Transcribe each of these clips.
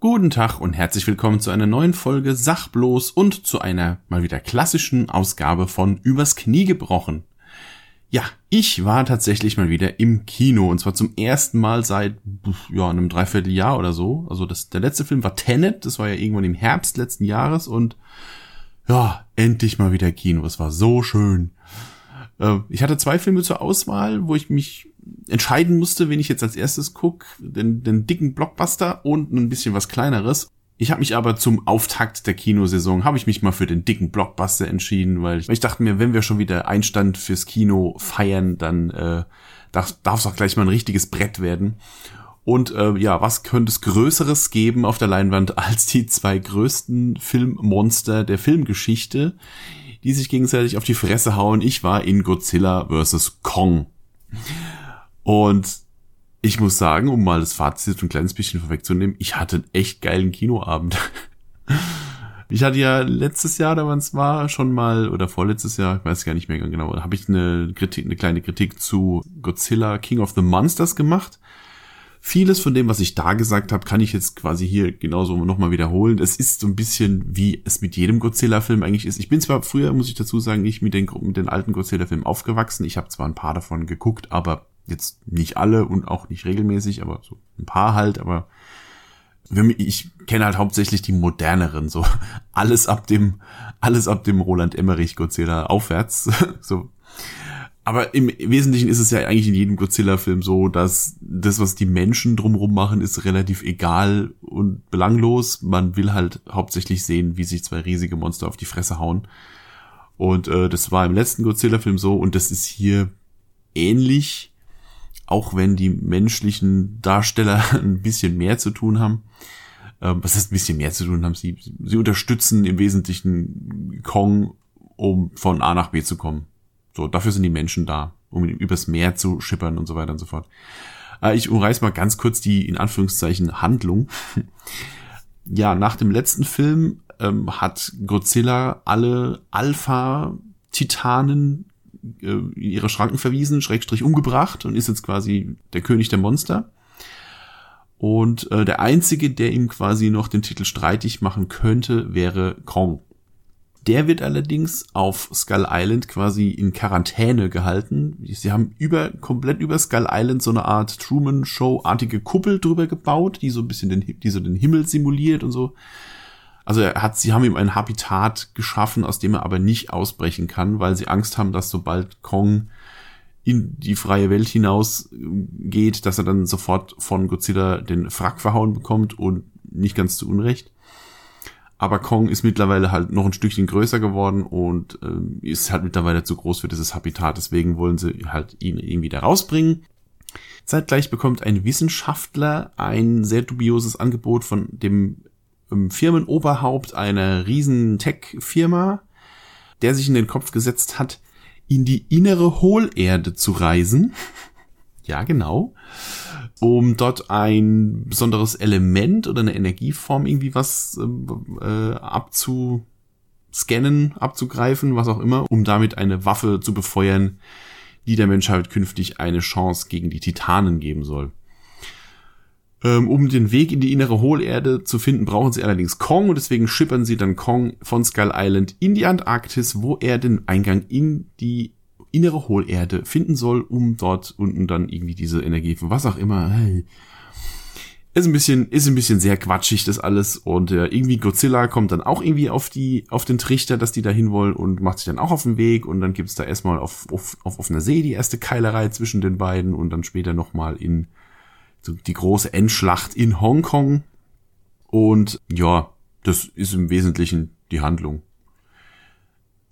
Guten Tag und herzlich willkommen zu einer neuen Folge Sachbloß und zu einer mal wieder klassischen Ausgabe von Übers Knie gebrochen. Ja, ich war tatsächlich mal wieder im Kino und zwar zum ersten Mal seit ja einem Dreivierteljahr oder so. Also das, der letzte Film war Tenet, das war ja irgendwann im Herbst letzten Jahres und ja, endlich mal wieder Kino. Es war so schön. Äh, ich hatte zwei Filme zur Auswahl, wo ich mich entscheiden musste, wen ich jetzt als erstes guck, den, den dicken Blockbuster und ein bisschen was kleineres. Ich habe mich aber zum Auftakt der Kinosaison, habe ich mich mal für den dicken Blockbuster entschieden, weil ich, weil ich dachte mir, wenn wir schon wieder Einstand fürs Kino feiern, dann äh, darf es auch gleich mal ein richtiges Brett werden. Und äh, ja, was könnte es Größeres geben auf der Leinwand als die zwei größten Filmmonster der Filmgeschichte, die sich gegenseitig auf die Fresse hauen? Ich war in Godzilla vs. Kong. Und ich muss sagen, um mal das Fazit ein kleines bisschen vorwegzunehmen, ich hatte einen echt geilen Kinoabend. Ich hatte ja letztes Jahr, da wann es war, schon mal, oder vorletztes Jahr, ich weiß gar nicht mehr genau, habe ich eine Kritik, eine kleine Kritik zu Godzilla King of the Monsters gemacht. Vieles von dem, was ich da gesagt habe, kann ich jetzt quasi hier genauso nochmal wiederholen. Es ist so ein bisschen, wie es mit jedem Godzilla-Film eigentlich ist. Ich bin zwar früher, muss ich dazu sagen, nicht mit den, mit den alten Godzilla-Filmen aufgewachsen. Ich habe zwar ein paar davon geguckt, aber Jetzt nicht alle und auch nicht regelmäßig, aber so ein paar halt, aber ich kenne halt hauptsächlich die moderneren, so alles ab dem, alles ab dem Roland Emmerich Godzilla aufwärts, so. Aber im Wesentlichen ist es ja eigentlich in jedem Godzilla-Film so, dass das, was die Menschen drumrum machen, ist relativ egal und belanglos. Man will halt hauptsächlich sehen, wie sich zwei riesige Monster auf die Fresse hauen. Und äh, das war im letzten Godzilla-Film so und das ist hier ähnlich auch wenn die menschlichen Darsteller ein bisschen mehr zu tun haben. Ähm, was heißt ein bisschen mehr zu tun haben? Sie, sie unterstützen im Wesentlichen Kong, um von A nach B zu kommen. So, dafür sind die Menschen da, um übers Meer zu schippern und so weiter und so fort. Äh, ich umreiß mal ganz kurz die, in Anführungszeichen, Handlung. ja, nach dem letzten Film ähm, hat Godzilla alle Alpha-Titanen äh, ihre Schranken verwiesen, Schrägstrich umgebracht und ist jetzt quasi der König der Monster. Und äh, der einzige, der ihm quasi noch den Titel streitig machen könnte, wäre Kong. Der wird allerdings auf Skull Island quasi in Quarantäne gehalten. Sie haben über, komplett über Skull Island so eine Art Truman Show-artige Kuppel drüber gebaut, die so ein bisschen den, die so den Himmel simuliert und so. Also er hat, sie haben ihm ein Habitat geschaffen, aus dem er aber nicht ausbrechen kann, weil sie Angst haben, dass sobald Kong in die freie Welt hinaus äh, geht, dass er dann sofort von Godzilla den Frack verhauen bekommt und nicht ganz zu Unrecht. Aber Kong ist mittlerweile halt noch ein Stückchen größer geworden und äh, ist halt mittlerweile zu groß für dieses Habitat. Deswegen wollen sie halt ihn irgendwie da rausbringen. Zeitgleich bekommt ein Wissenschaftler ein sehr dubioses Angebot von dem Firmenoberhaupt einer riesen Tech-Firma, der sich in den Kopf gesetzt hat, in die innere Hohlerde zu reisen. ja, genau. Um dort ein besonderes Element oder eine Energieform irgendwie was äh, äh, abzuscannen, abzugreifen, was auch immer, um damit eine Waffe zu befeuern, die der Menschheit künftig eine Chance gegen die Titanen geben soll. Ähm, um den Weg in die innere Hohlerde zu finden, brauchen sie allerdings Kong und deswegen schippern sie dann Kong von Skull Island in die Antarktis, wo er den Eingang in die innere Hohlerde finden soll, um dort unten dann irgendwie diese Energie von was auch immer. Ist ein bisschen, ist ein bisschen sehr quatschig das alles und äh, irgendwie Godzilla kommt dann auch irgendwie auf die, auf den Trichter, dass die da hin wollen und macht sich dann auch auf den Weg und dann gibt's da erstmal auf, auf, auf offener See die erste Keilerei zwischen den beiden und dann später nochmal in die große Endschlacht in Hongkong. Und ja, das ist im Wesentlichen die Handlung.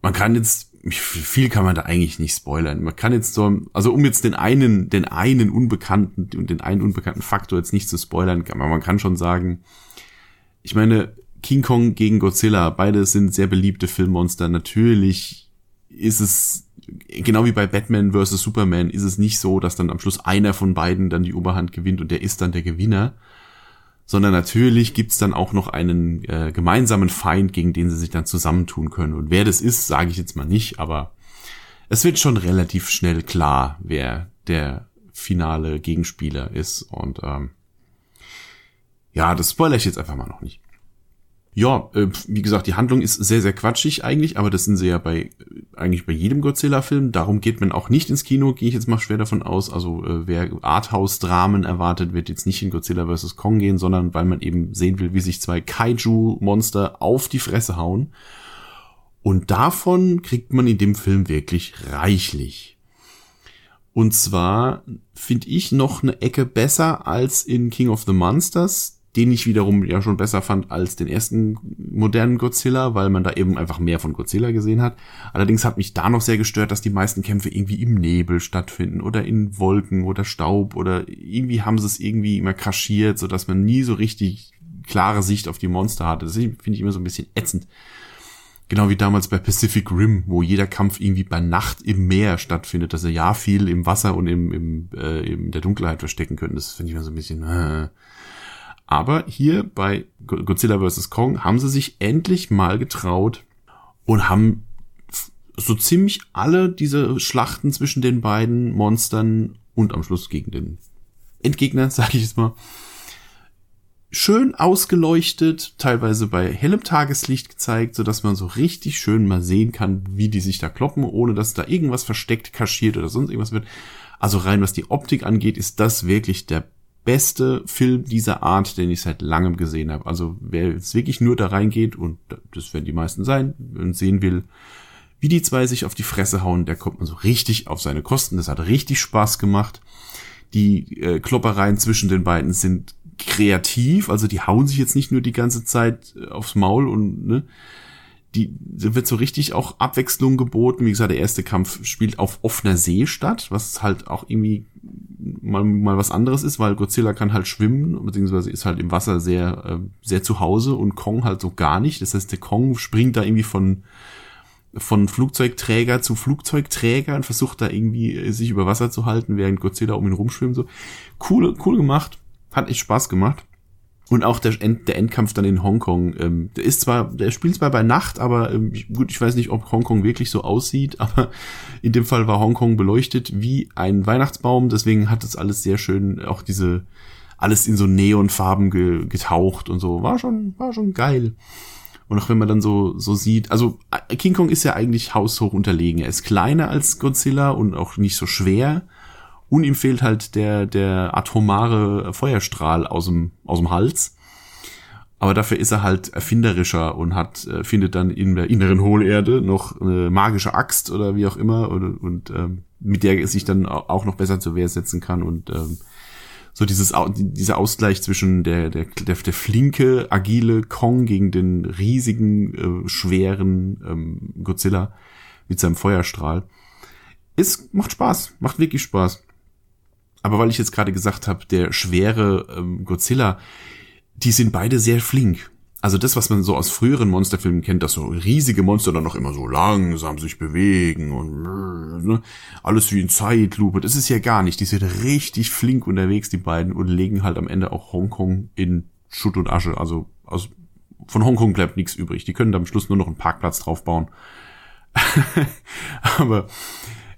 Man kann jetzt, viel kann man da eigentlich nicht spoilern. Man kann jetzt so, also um jetzt den einen, den einen unbekannten und den einen unbekannten Faktor jetzt nicht zu spoilern, aber man kann schon sagen, ich meine, King Kong gegen Godzilla, beide sind sehr beliebte Filmmonster. Natürlich ist es genau wie bei Batman vs. Superman ist es nicht so, dass dann am Schluss einer von beiden dann die Oberhand gewinnt und der ist dann der Gewinner, sondern natürlich gibt's dann auch noch einen äh, gemeinsamen Feind, gegen den sie sich dann zusammentun können. Und wer das ist, sage ich jetzt mal nicht, aber es wird schon relativ schnell klar, wer der finale Gegenspieler ist. Und ähm, ja, das spoilere ich jetzt einfach mal noch nicht. Ja, äh, wie gesagt, die Handlung ist sehr, sehr quatschig eigentlich, aber das sind sie ja bei eigentlich bei jedem Godzilla-Film. Darum geht man auch nicht ins Kino, gehe ich jetzt mal schwer davon aus. Also äh, wer Arthouse-Dramen erwartet, wird jetzt nicht in Godzilla vs. Kong gehen, sondern weil man eben sehen will, wie sich zwei Kaiju-Monster auf die Fresse hauen. Und davon kriegt man in dem Film wirklich reichlich. Und zwar finde ich noch eine Ecke besser als in King of the Monsters den ich wiederum ja schon besser fand als den ersten modernen Godzilla, weil man da eben einfach mehr von Godzilla gesehen hat. Allerdings hat mich da noch sehr gestört, dass die meisten Kämpfe irgendwie im Nebel stattfinden oder in Wolken oder Staub oder irgendwie haben sie es irgendwie immer kaschiert, so dass man nie so richtig klare Sicht auf die Monster hatte. Das finde ich immer so ein bisschen ätzend. Genau wie damals bei Pacific Rim, wo jeder Kampf irgendwie bei Nacht im Meer stattfindet, dass er ja viel im Wasser und im, im, äh, in der Dunkelheit verstecken können. Das finde ich immer so ein bisschen. Äh, aber hier bei Godzilla vs. Kong haben sie sich endlich mal getraut und haben so ziemlich alle diese Schlachten zwischen den beiden Monstern und am Schluss gegen den Endgegner, sage ich jetzt mal, schön ausgeleuchtet, teilweise bei hellem Tageslicht gezeigt, so dass man so richtig schön mal sehen kann, wie die sich da kloppen, ohne dass da irgendwas versteckt, kaschiert oder sonst irgendwas wird. Also rein was die Optik angeht, ist das wirklich der beste Film dieser Art, den ich seit langem gesehen habe. Also wer jetzt wirklich nur da reingeht, und das werden die meisten sein, und sehen will, wie die zwei sich auf die Fresse hauen, der kommt man so richtig auf seine Kosten. Das hat richtig Spaß gemacht. Die äh, Kloppereien zwischen den beiden sind kreativ, also die hauen sich jetzt nicht nur die ganze Zeit äh, aufs Maul und ne, die wird so richtig auch Abwechslung geboten. Wie gesagt, der erste Kampf spielt auf offener See statt, was halt auch irgendwie mal, mal was anderes ist, weil Godzilla kann halt schwimmen, beziehungsweise ist halt im Wasser sehr, äh, sehr zu Hause und Kong halt so gar nicht. Das heißt, der Kong springt da irgendwie von, von Flugzeugträger zu Flugzeugträger und versucht da irgendwie äh, sich über Wasser zu halten, während Godzilla um ihn rumschwimmt. So cool, cool gemacht, hat echt Spaß gemacht. Und auch der, End, der Endkampf dann in Hongkong, ähm, der ist zwar, der spielt zwar bei Nacht, aber ähm, gut, ich weiß nicht, ob Hongkong wirklich so aussieht, aber in dem Fall war Hongkong beleuchtet wie ein Weihnachtsbaum, deswegen hat das alles sehr schön, auch diese, alles in so Neonfarben ge, getaucht und so, war schon, war schon geil. Und auch wenn man dann so, so sieht, also äh, King Kong ist ja eigentlich haushoch unterlegen. Er ist kleiner als Godzilla und auch nicht so schwer. Und ihm fehlt halt der, der atomare Feuerstrahl aus dem, aus dem Hals. Aber dafür ist er halt erfinderischer und hat, äh, findet dann in der inneren Hohlerde noch eine magische Axt oder wie auch immer. Und, und ähm, mit der er sich dann auch noch besser zur Wehr setzen kann. Und ähm, so dieses dieser Ausgleich zwischen der der der, der flinke agile Kong gegen den riesigen äh, schweren ähm, Godzilla mit seinem Feuerstrahl. Ist macht Spaß. Macht wirklich Spaß aber weil ich jetzt gerade gesagt habe, der schwere ähm, Godzilla, die sind beide sehr flink. Also das, was man so aus früheren Monsterfilmen kennt, dass so riesige Monster dann noch immer so langsam sich bewegen und ne, alles wie in Zeitlupe, das ist ja gar nicht. Die sind richtig flink unterwegs, die beiden, und legen halt am Ende auch Hongkong in Schutt und Asche. Also aus, von Hongkong bleibt nichts übrig. Die können da am Schluss nur noch einen Parkplatz draufbauen. Aber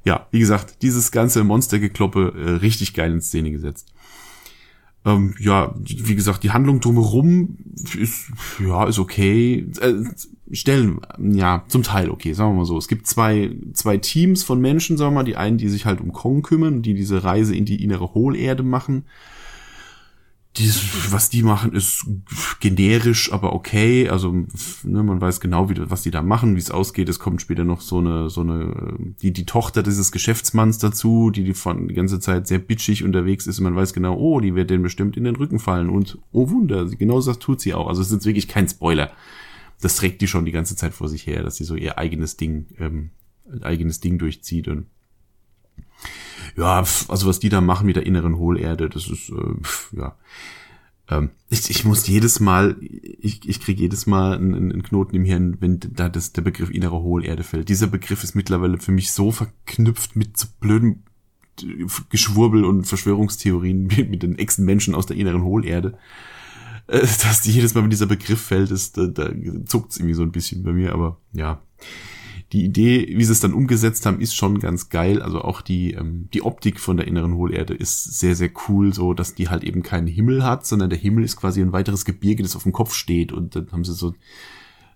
ja, wie gesagt, dieses ganze Monstergekloppe äh, richtig geil in Szene gesetzt. Ähm, ja, wie gesagt, die Handlung drumherum ist, ja, ist okay. Äh, Stellen, ja, zum Teil okay, sagen wir mal so. Es gibt zwei, zwei Teams von Menschen, sagen wir mal, die einen, die sich halt um Kong kümmern, die diese Reise in die innere Hohlerde machen dies, was die machen, ist generisch, aber okay. Also ne, man weiß genau, wie, was die da machen, wie es ausgeht. Es kommt später noch so eine, so eine, die die Tochter dieses Geschäftsmanns dazu, die die von die ganze Zeit sehr bitchig unterwegs ist. Und man weiß genau, oh, die wird denen bestimmt in den Rücken fallen. Und oh Wunder, genau das tut sie auch. Also es ist wirklich kein Spoiler. Das trägt die schon die ganze Zeit vor sich her, dass sie so ihr eigenes Ding, ähm, eigenes Ding durchzieht und ja, also was die da machen mit der inneren Hohlerde, das ist, äh, ja. Ähm, ich, ich muss jedes Mal, ich, ich kriege jedes Mal einen, einen Knoten im Hirn, wenn da das, der Begriff innere Hohlerde fällt. Dieser Begriff ist mittlerweile für mich so verknüpft mit so blöden Geschwurbel und Verschwörungstheorien mit, mit den Echsenmenschen aus der inneren Hohlerde, äh, dass die jedes Mal, wenn dieser Begriff fällt, ist, da, da zuckt's irgendwie so ein bisschen bei mir, aber ja die Idee, wie sie es dann umgesetzt haben, ist schon ganz geil. Also auch die, ähm, die Optik von der inneren Hohlerde ist sehr, sehr cool, so dass die halt eben keinen Himmel hat, sondern der Himmel ist quasi ein weiteres Gebirge, das auf dem Kopf steht und dann haben sie so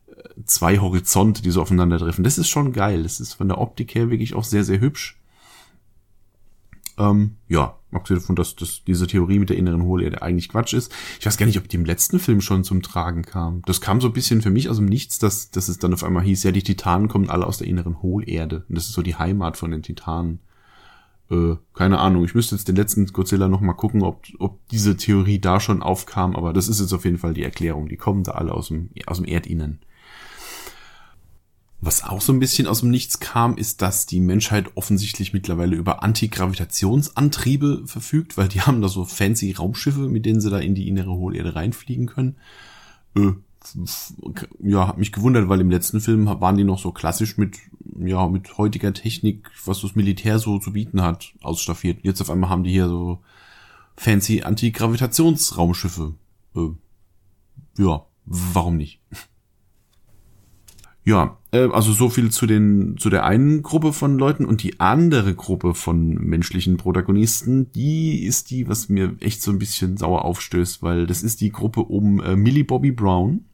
äh, zwei Horizonte, die so aufeinandertreffen. Das ist schon geil. Das ist von der Optik her wirklich auch sehr, sehr hübsch. Ähm, ja, abgesehen davon, dass, dass diese Theorie mit der inneren Hohlerde eigentlich Quatsch ist. Ich weiß gar nicht, ob die im letzten Film schon zum Tragen kam. Das kam so ein bisschen für mich aus dem Nichts, dass, dass es dann auf einmal hieß, ja, die Titanen kommen alle aus der inneren Hohlerde. Und das ist so die Heimat von den Titanen. Äh, keine Ahnung, ich müsste jetzt den letzten Godzilla noch mal gucken, ob, ob diese Theorie da schon aufkam, aber das ist jetzt auf jeden Fall die Erklärung. Die kommen da alle aus dem, aus dem Erdinnen. Was auch so ein bisschen aus dem Nichts kam, ist, dass die Menschheit offensichtlich mittlerweile über Antigravitationsantriebe verfügt, weil die haben da so fancy Raumschiffe, mit denen sie da in die innere Hohlerde reinfliegen können. Äh, ja, hat mich gewundert, weil im letzten Film waren die noch so klassisch mit, ja, mit heutiger Technik, was das Militär so zu bieten hat, ausstaffiert. Jetzt auf einmal haben die hier so fancy Antigravitationsraumschiffe. Äh, ja, warum nicht? Ja, also so viel zu den zu der einen Gruppe von Leuten und die andere Gruppe von menschlichen Protagonisten, die ist die, was mir echt so ein bisschen sauer aufstößt, weil das ist die Gruppe um äh, Millie Bobby Brown.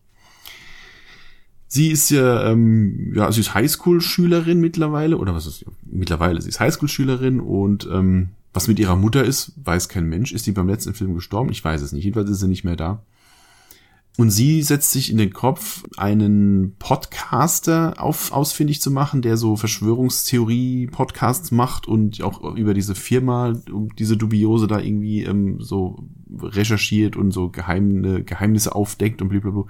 Sie ist ja, ähm, ja, sie ist Highschool-Schülerin mittlerweile, oder was ist mittlerweile? Sie ist Highschool-Schülerin und ähm, was mit ihrer Mutter ist, weiß kein Mensch. Ist sie beim letzten Film gestorben? Ich weiß es nicht. Jedenfalls ist sie nicht mehr da. Und sie setzt sich in den Kopf, einen Podcaster auf, ausfindig zu machen, der so Verschwörungstheorie-Podcasts macht und auch über diese Firma, diese Dubiose da irgendwie ähm, so recherchiert und so geheime Geheimnisse aufdeckt und blablabla.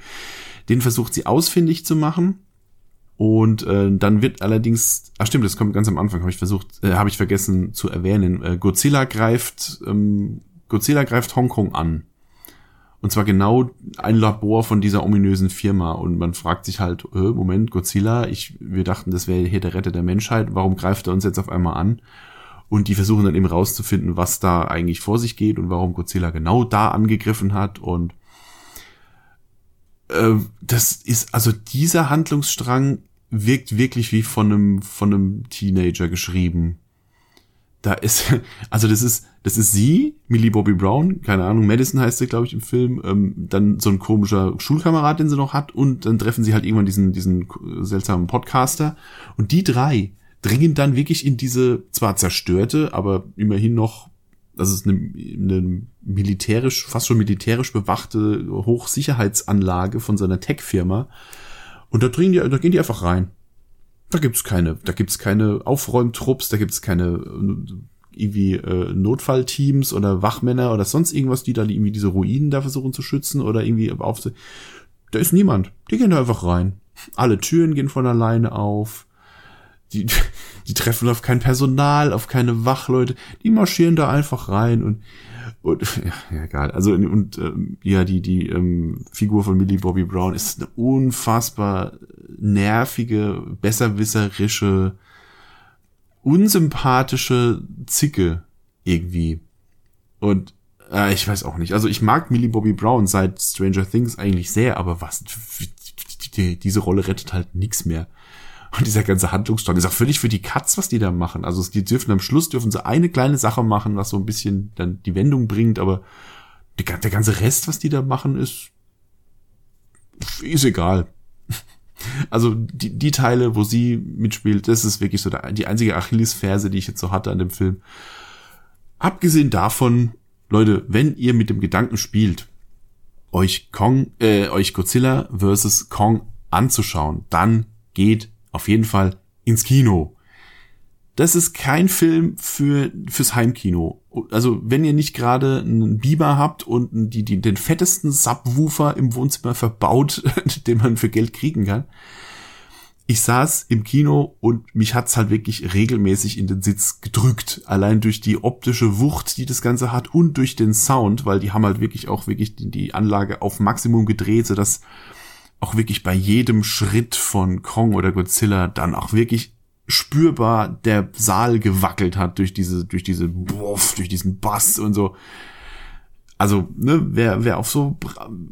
Den versucht sie ausfindig zu machen. Und äh, dann wird allerdings, ach stimmt, das kommt ganz am Anfang, habe ich versucht, äh, habe ich vergessen zu erwähnen. Äh, Godzilla greift, ähm, Godzilla greift Hongkong an und zwar genau ein Labor von dieser ominösen Firma. Und man fragt sich halt, äh, Moment, Godzilla, ich, wir dachten, das wäre hier der Retter der Menschheit. Warum greift er uns jetzt auf einmal an? Und die versuchen dann eben rauszufinden, was da eigentlich vor sich geht und warum Godzilla genau da angegriffen hat. Und äh, das ist, also dieser Handlungsstrang wirkt wirklich wie von einem, von einem Teenager geschrieben da ist, also das ist, das ist sie, Millie Bobby Brown, keine Ahnung, Madison heißt sie, glaube ich, im Film, ähm, dann so ein komischer Schulkamerad, den sie noch hat, und dann treffen sie halt irgendwann diesen, diesen seltsamen Podcaster. Und die drei dringen dann wirklich in diese zwar zerstörte, aber immerhin noch, das ist eine, eine militärisch, fast schon militärisch bewachte Hochsicherheitsanlage von so einer Tech-Firma. Und da dringen die, da gehen die einfach rein. Da gibt's keine, da gibt's keine Aufräumtrupps, da gibt's keine äh, irgendwie äh, Notfallteams oder Wachmänner oder sonst irgendwas, die da irgendwie diese Ruinen da versuchen zu schützen oder irgendwie auf. Da ist niemand. Die gehen da einfach rein. Alle Türen gehen von alleine auf. Die, die treffen auf kein Personal, auf keine Wachleute. Die marschieren da einfach rein und und ja, egal. Also und ähm, ja, die die ähm, Figur von Millie Bobby Brown ist eine unfassbar nervige, besserwisserische, unsympathische Zicke irgendwie. Und äh, ich weiß auch nicht. Also ich mag Millie Bobby Brown seit Stranger Things eigentlich sehr, aber was die, diese Rolle rettet halt nix mehr. Und dieser ganze Handlungsstrang ist auch völlig für die Katz, was die da machen. Also die dürfen am Schluss dürfen sie eine kleine Sache machen, was so ein bisschen dann die Wendung bringt, aber die, der ganze Rest, was die da machen, ist ist egal. Also die, die Teile, wo sie mitspielt, das ist wirklich so die einzige Achillesferse, die ich jetzt so hatte an dem Film. Abgesehen davon, Leute, wenn ihr mit dem Gedanken spielt, euch Kong, äh, euch Godzilla versus Kong anzuschauen, dann geht auf jeden Fall ins Kino. Das ist kein Film für fürs Heimkino. Also wenn ihr nicht gerade einen Biber habt und die, die, den fettesten Subwoofer im Wohnzimmer verbaut, den man für Geld kriegen kann. Ich saß im Kino und mich hat's halt wirklich regelmäßig in den Sitz gedrückt. Allein durch die optische Wucht, die das Ganze hat und durch den Sound, weil die haben halt wirklich auch wirklich die, die Anlage auf Maximum gedreht, sodass auch wirklich bei jedem Schritt von Kong oder Godzilla dann auch wirklich spürbar der Saal gewackelt hat durch diese, durch diese, Wuff, durch diesen Bass und so. also, ne, wer, wer auf so,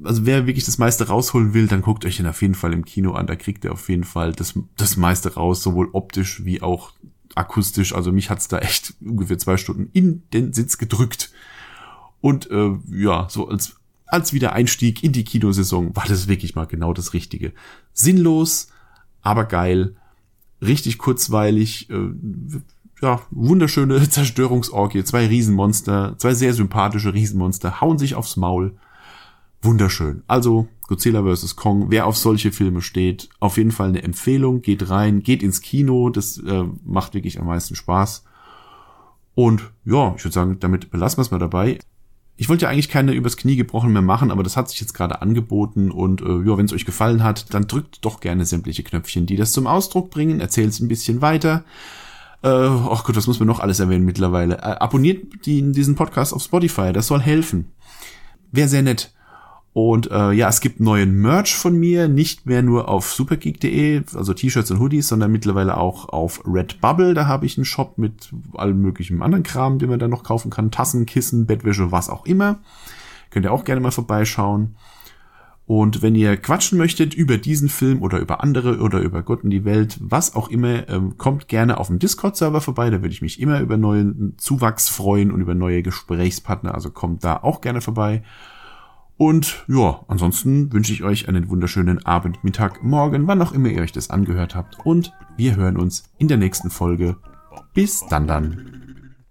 also wer wirklich das meiste rausholen will, dann guckt euch den auf jeden Fall im Kino an. Da kriegt ihr auf jeden Fall das, das meiste raus, sowohl optisch wie auch akustisch. Also mich hat's da echt ungefähr zwei Stunden in den Sitz gedrückt. Und äh, ja, so als, als Wiedereinstieg in die Kinosaison war das wirklich mal genau das Richtige. Sinnlos, aber geil, richtig kurzweilig, äh, ja, wunderschöne Zerstörungsorgie, zwei Riesenmonster, zwei sehr sympathische Riesenmonster, hauen sich aufs Maul. Wunderschön. Also Godzilla vs. Kong, wer auf solche Filme steht, auf jeden Fall eine Empfehlung. Geht rein, geht ins Kino, das äh, macht wirklich am meisten Spaß. Und ja, ich würde sagen, damit belassen wir es mal dabei. Ich wollte ja eigentlich keine übers Knie gebrochen mehr machen, aber das hat sich jetzt gerade angeboten und äh, ja, wenn es euch gefallen hat, dann drückt doch gerne sämtliche Knöpfchen, die das zum Ausdruck bringen, erzählt es ein bisschen weiter. Äh, oh Gott, was muss man noch alles erwähnen mittlerweile? Äh, abonniert die, diesen Podcast auf Spotify, das soll helfen. Wäre sehr nett. Und äh, ja, es gibt neuen Merch von mir, nicht mehr nur auf supergeek.de, also T-Shirts und Hoodies, sondern mittlerweile auch auf Redbubble. Da habe ich einen Shop mit allem möglichen anderen Kram, den man da noch kaufen kann. Tassen, Kissen, Bettwäsche, was auch immer. Könnt ihr auch gerne mal vorbeischauen. Und wenn ihr quatschen möchtet über diesen Film oder über andere oder über Gott und die Welt, was auch immer, ähm, kommt gerne auf dem Discord-Server vorbei. Da würde ich mich immer über neuen Zuwachs freuen und über neue Gesprächspartner. Also kommt da auch gerne vorbei. Und ja, ansonsten wünsche ich euch einen wunderschönen Abend, Mittag, Morgen, wann auch immer ihr euch das angehört habt. Und wir hören uns in der nächsten Folge. Bis dann dann.